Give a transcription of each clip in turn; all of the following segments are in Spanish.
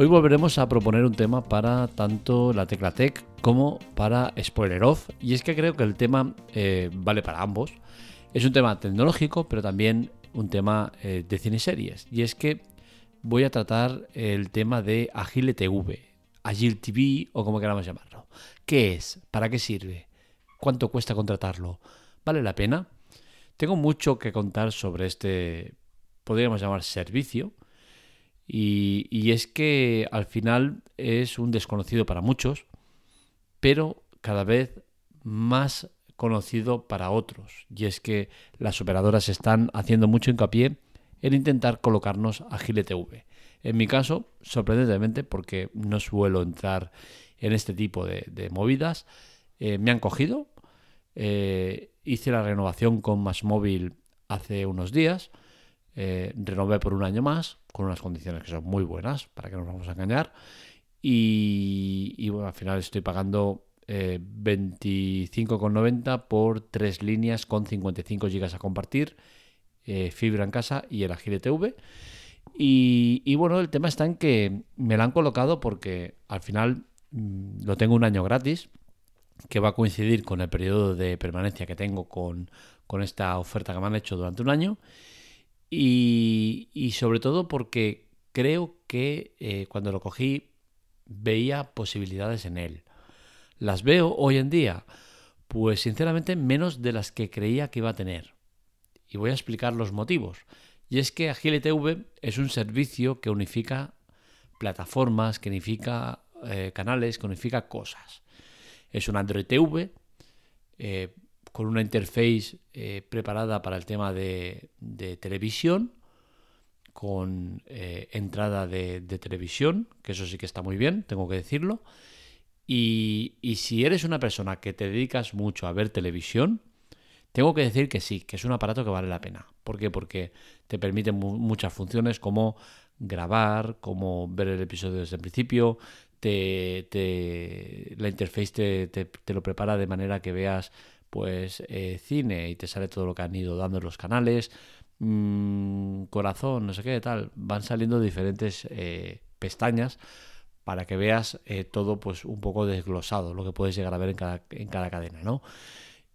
Hoy volveremos a proponer un tema para tanto la Tecla Tech como para Spoiler Off, y es que creo que el tema eh, vale para ambos. Es un tema tecnológico, pero también un tema eh, de cine series, y es que voy a tratar el tema de Agile TV, Agile TV o como queramos llamarlo. ¿Qué es? ¿Para qué sirve? ¿Cuánto cuesta contratarlo? ¿Vale la pena? Tengo mucho que contar sobre este, podríamos llamar servicio, y, es que al final es un desconocido para muchos, pero cada vez más conocido para otros. Y es que las operadoras están haciendo mucho hincapié en intentar colocarnos a TV. En mi caso, sorprendentemente, porque no suelo entrar en este tipo de, movidas, eh, me han cogido. Eh, hice la renovación con Más Móvil hace unos días. Eh, renové por un año más, con unas condiciones que son muy buenas, para que no nos vamos a engañar. Y, bueno, al final estoy pagando 25,90 eh, por tres líneas con 55 GB a compartir, eh, fibra en casa y el Agile TV. Y, bueno, el tema está en que me la han colocado porque al final mm, lo tengo un año gratis, que va a coincidir con el periodo de permanencia que tengo con esta oferta que me han hecho durante un año. Y, sobre todo porque creo que eh, cuando lo cogí veía posibilidades en él. ¿Las veo hoy en día? Pues sinceramente menos de las que creía que iba a tener. Y voy a explicar los motivos. Y es que Agile TV es un servicio que unifica plataformas, que unifica eh, canales, que unifica cosas. Es un Android TV, eh, con una interface eh, preparada para el tema de, televisión, con eh, entrada de, televisión, que eso sí que está muy bien, tengo que decirlo. Y, si eres una persona que te dedicas mucho a ver televisión, tengo que decir que sí, que es un aparato que vale la pena. ¿Por qué? Porque te permite muchas funciones como grabar, como ver el episodio desde el principio, te, la interface te, te, lo prepara de manera que veas pues eh, cine y te sale todo lo que han ido dando en los canales, mm, corazón, no sé qué, tal, van saliendo diferentes eh, pestañas para que veas eh, todo pues un poco desglosado, lo que puedes llegar a ver en cada, en cada cadena, ¿no?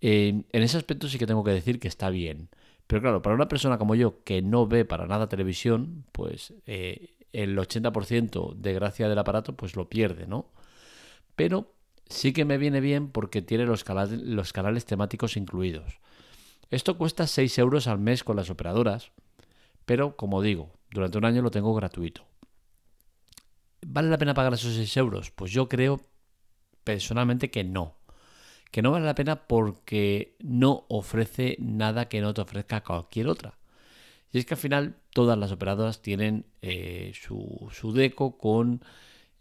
en ese aspecto sí que tengo que decir que está bien. Pero claro, para una persona como yo que no ve para nada televisión, pues el 80% de gracia del aparato pues lo pierde, ¿no? Pero sí que me viene bien porque tiene los, canales, temáticos incluidos. Esto cuesta 6 euros al mes con las operadoras, pero como digo, durante un año lo tengo gratuito. ¿Vale la pena pagar esos 6 euros? Pues yo creo personalmente que no. Que no vale la pena porque no ofrece nada que no te ofrezca cualquier otra. Y es que al final todas las operadoras tienen eh, su, su deco con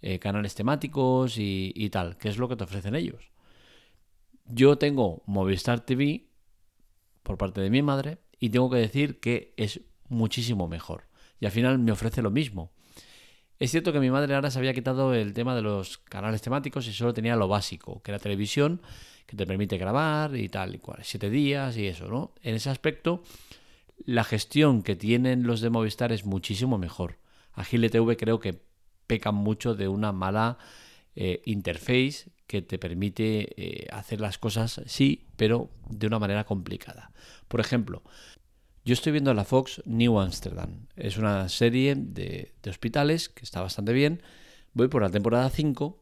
eh, canales temáticos y, tal, que es lo que te ofrecen ellos. Yo tengo Movistar TV por parte de mi madre y tengo que decir que es muchísimo mejor. Y al final me ofrece lo mismo. Es cierto que mi madre ahora se había quitado el tema de los canales temáticos y solo tenía lo básico, que era televisión, que te permite grabar y tal y cual, siete días y eso, ¿no? En ese aspecto, la gestión que tienen los de Movistar es muchísimo mejor. Agile TV creo que pecan mucho de una mala eh, interface que te permite eh, hacer las cosas, sí, pero de una manera complicada. Por ejemplo, yo estoy viendo la Fox New Amsterdam. Es una serie de, hospitales que está bastante bien. Voy por la temporada 5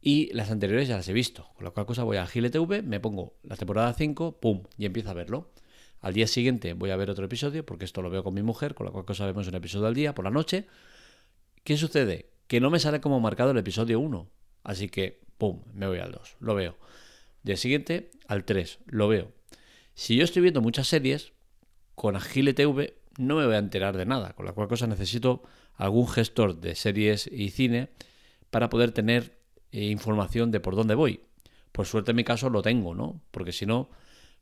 y las anteriores ya las he visto. Con lo cual cosa voy a TV, me pongo la temporada 5, pum, y empiezo a verlo. Al día siguiente voy a ver otro episodio, porque esto lo veo con mi mujer, con lo cual cosa vemos un episodio al día por la noche. ¿Qué sucede? Que no me sale como marcado el episodio 1. Así que, pum, me voy al 2. Lo veo. Día siguiente, al 3. Lo veo. Si yo estoy viendo muchas series, con Agile TV no me voy a enterar de nada. Con la cual cosa necesito algún gestor de series y cine para poder tener eh, información de por dónde voy. Por suerte en mi caso lo tengo, ¿no? Porque si no,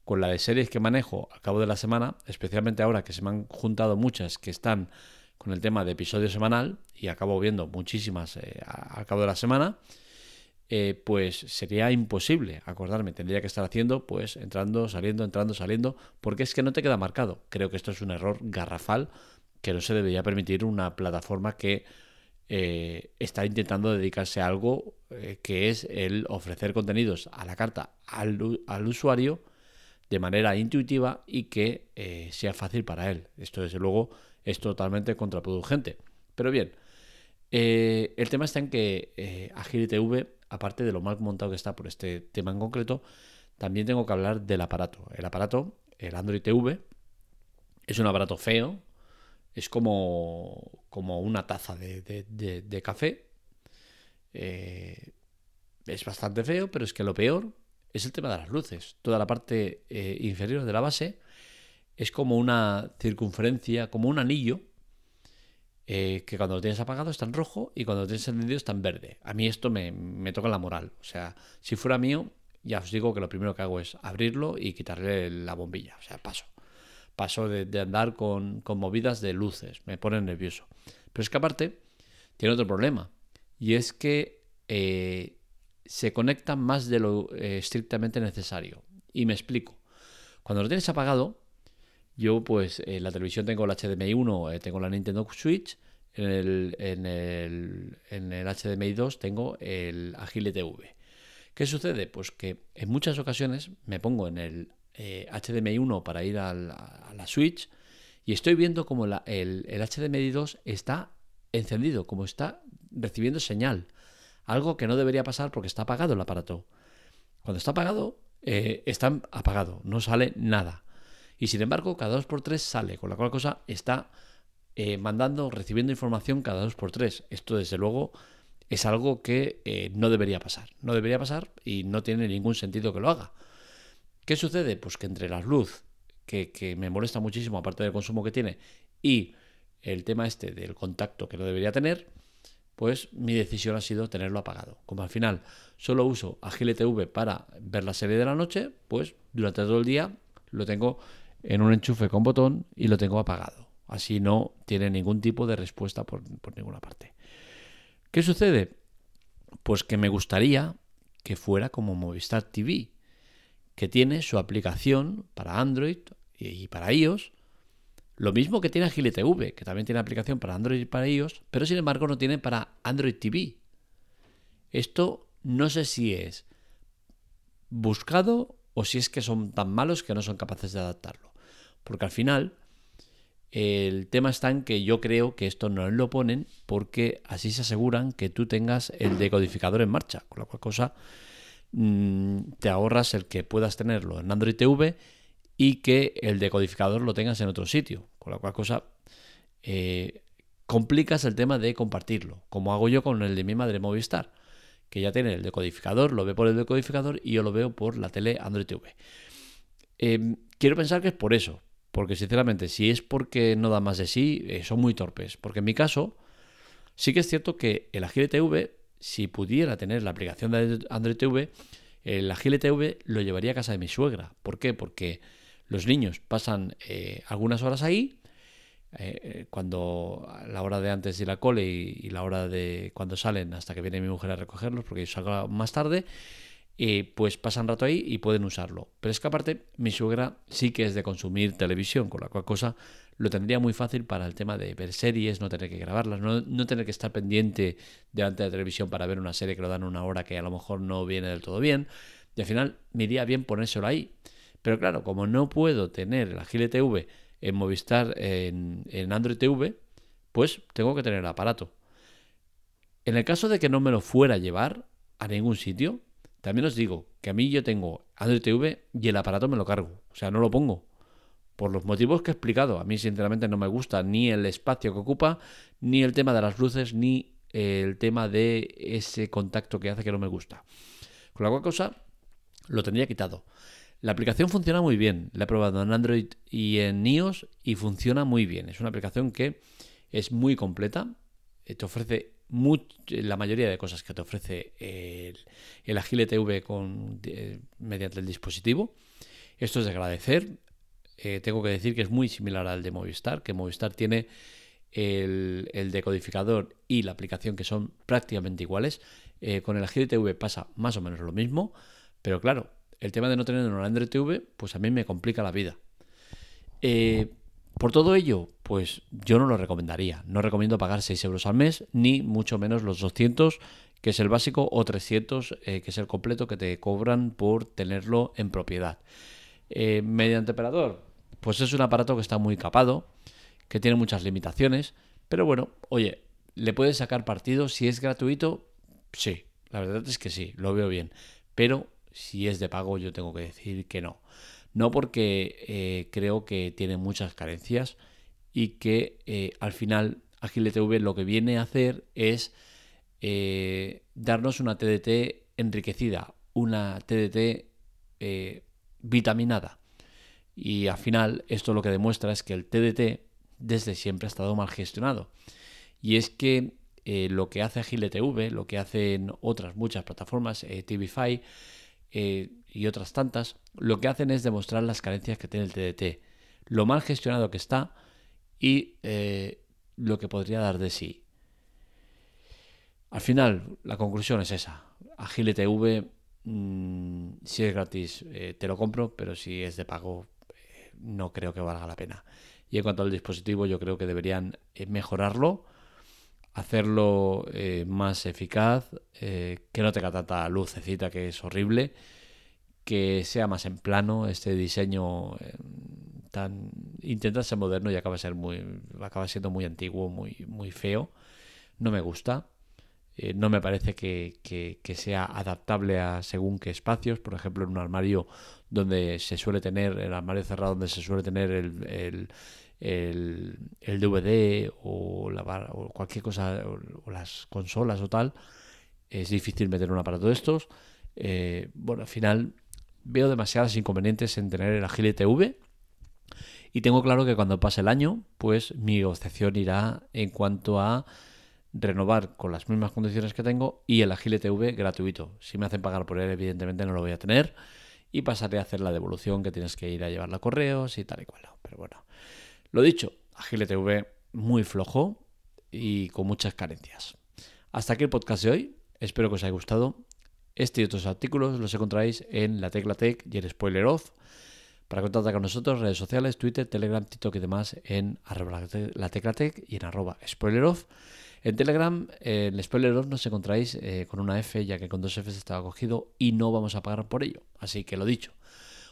con la de series que manejo al cabo de la semana, especialmente ahora que se me han juntado muchas que están con el tema de episodio semanal y acabo viendo muchísimas eh, al cabo de la semana, eh, pues sería imposible acordarme. Tendría que estar haciendo, pues, entrando, saliendo, entrando, saliendo, porque es que no te queda marcado. Creo que esto es un error garrafal que no se debería permitir una plataforma que eh, está intentando dedicarse a algo que es el ofrecer contenidos a la carta al usuario de manera intuitiva y que eh, sea fácil para él. Esto desde luego es totalmente contraproducente. Pero bien, el tema está en que Agility V, aparte de lo mal montado que está por este tema en concreto, también tengo que hablar del aparato. El aparato, el Android TV, es un aparato feo, es como, como una taza de, café. Eh, es bastante feo, pero es que lo peor es el tema de las luces. Toda la parte eh, inferior de la base es como una circunferencia, como un anillo, eh, que cuando lo tienes apagado está en rojo y cuando lo tienes encendido está en verde. A mí esto me, me toca la moral. O sea, si fuera mío, ya os digo que lo primero que hago es abrirlo y quitarle la bombilla. O sea, paso paso de, andar con, movidas de luces, me pone nervioso. Pero es que aparte, tiene otro problema, y es que eh, se conecta más de lo eh, estrictamente necesario. Y me explico. Cuando lo tienes apagado, yo pues en la televisión tengo el HDMI 1, eh, tengo la Nintendo Switch, en el, en el, en el HDMI 2 tengo el Agile TV. ¿Qué sucede? Pues que en muchas ocasiones me pongo en el HDMI eh, 1 para ir a la, Switch y estoy viendo como el, HDMI 2 está encendido, como está recibiendo señal. Algo que no debería pasar porque está apagado el aparato. Cuando está apagado, eh, está apagado, no sale nada. Y sin embargo, cada 2x3 sale, con la cual cosa está eh, mandando, recibiendo información cada 2x3. Esto, desde luego, es algo que no debería pasar. No debería pasar y no tiene ningún sentido que lo haga. ¿Qué sucede? Pues que entre la luz, que, me molesta muchísimo, aparte del consumo que tiene, y el tema este del contacto que no debería tener, pues mi decisión ha sido tenerlo apagado. Como al final solo uso Agile TV para ver la serie de la noche, pues durante todo el día lo tengo en un enchufe con botón y lo tengo apagado. Así no tiene ningún tipo de respuesta por, por ninguna parte. ¿Qué sucede? Pues que me gustaría que fuera como Movistar TV, que tiene su aplicación para Android y para iOS. Lo mismo que tiene Agile TV, que también tiene aplicación para Android y para iOS, pero sin embargo no tiene para Android TV. Esto no sé si es buscado o si es que son tan malos que no son capaces de adaptarlo. Porque al final el tema está en que yo creo que esto no lo ponen porque así se aseguran que tú tengas el decodificador en marcha, con la cual cosa Mm, te ahorras el que puedas tenerlo en Android TV y que el decodificador lo tengas en otro sitio. Con la cual cosa eh, complicas el tema de compartirlo, como hago yo con el de mi madre Movistar, que ya tiene el decodificador, lo ve por el decodificador y yo lo veo por la tele Android TV. Em, quiero pensar que es por eso, porque sinceramente si es porque no da más de sí, eh, son muy torpes, porque en mi caso sí que es cierto que el Agile TV si pudiera tener la aplicación de Android TV, el Agile TV lo llevaría a casa de mi suegra. ¿Por qué? Porque los niños pasan eh, algunas horas ahí, eh, eh, cuando la hora de antes de ir a cole y, la hora de cuando salen hasta que viene mi mujer a recogerlos, porque yo salgo más tarde, pues pasan rato ahí y pueden usarlo. Pero es que aparte, mi suegra sí que es de consumir televisión, con la cual cosa lo tendría muy fácil para el tema de ver series, no tener que grabarlas, no, tener que estar pendiente delante de la televisión para ver una serie que lo dan una hora que a lo mejor no viene del todo bien. Y al final me iría bien ponérselo ahí. Pero claro, como no puedo tener el Agile TV en Movistar, en, en Android TV, pues tengo que tener el aparato. En el caso de que no me lo fuera a llevar a ningún sitio, también os digo que a mí yo tengo Android TV y el aparato me lo cargo. O sea, no lo pongo. Por los motivos que he explicado. A mí, sinceramente, no me gusta ni el espacio que ocupa, ni el tema de las luces, ni el tema de ese contacto que hace que no me gusta. Con la cual cosa, lo tendría quitado. La aplicación funciona muy bien. La he probado en Android y en iOS y funciona muy bien. Es una aplicación que es muy completa. Eh, te ofrece la mayoría de cosas que te ofrece el, Agile TV con, eh, mediante el dispositivo. Esto es de agradecer. Eh, tengo que decir que es muy similar al de Movistar, que Movistar tiene el, decodificador y la aplicación que son prácticamente iguales. Eh, con el Agile TV pasa más o menos lo mismo, pero claro, el tema de no tener un Android TV, pues a mí me complica la vida. por todo ello, pues yo no lo recomendaría. No recomiendo pagar 6 euros al mes, ni mucho menos los 200, que es el básico, o 300, eh, que es el completo que te cobran por tenerlo en propiedad. Eh, mediante operador, pues es un aparato que está muy capado, que tiene muchas limitaciones, pero bueno, oye, ¿le puedes sacar partido si es gratuito? Sí, la verdad es que sí, lo veo bien. Pero si es de pago, yo tengo que decir que no. No porque eh, creo que tiene muchas carencias y que eh, al final Agile TV lo que viene a hacer es eh, darnos una TDT enriquecida, una TDT vitaminada. Y al final esto lo que demuestra es que el TDT desde siempre ha estado mal gestionado. Y es que lo que hace Agile TV, lo que hacen otras muchas plataformas, TVFi, eh, y otras tantas, lo que hacen es demostrar las carencias que tiene el TDT, lo mal gestionado que está y eh, lo que podría dar de sí. Al final, la conclusión es esa. Agile TV, mm, si es gratis, eh, te lo compro, pero si es de pago, no creo que valga la pena. Y en cuanto al dispositivo, yo creo que deberían mejorarlo hacerlo eh, más eficaz, eh, que no tenga tanta lucecita que es horrible, que sea más en plano este diseño eh, tan intenta ser moderno y acaba ser muy acaba siendo muy antiguo, muy muy feo. No me gusta. no me parece que, que, sea adaptable a según qué espacios. Por ejemplo, en un armario donde se suele tener, el armario cerrado donde se suele tener el, el, DVD o, la, o cualquier cosa, o, las consolas o tal, es difícil meter un aparato de estos. Eh, bueno, al final veo demasiadas inconvenientes en tener el Agile TV. Y tengo claro que cuando pase el año, pues mi obsesión irá en cuanto a renovar con las mismas condiciones que tengo y el Agile TV gratuito. Si me hacen pagar por él, evidentemente no lo voy a tener y pasaré a hacer la devolución que tienes que ir a llevarla a correos y tal y cual. Pero bueno, lo dicho, Agile TV muy flojo y con muchas carencias. Hasta aquí el podcast de hoy. Espero que os haya gustado. Este y otros artículos los encontráis en la Tecla Tech y el Spoiler Off. Para contactar con nosotros, redes sociales, Twitter, Telegram, TikTok y demás en arroba la tecla tech y en arroba spoiler off. En Telegram, en spoiler off nos encontráis eh, con una F, ya que con dos Fs estaba cogido y no vamos a pagar por ello. Así que lo dicho.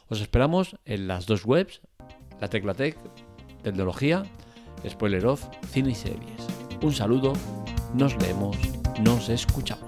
Os esperamos en las dos webs, la Tecla Tech tecnología, spoiler off, cine y series. Un saludo, nos leemos, nos escuchamos.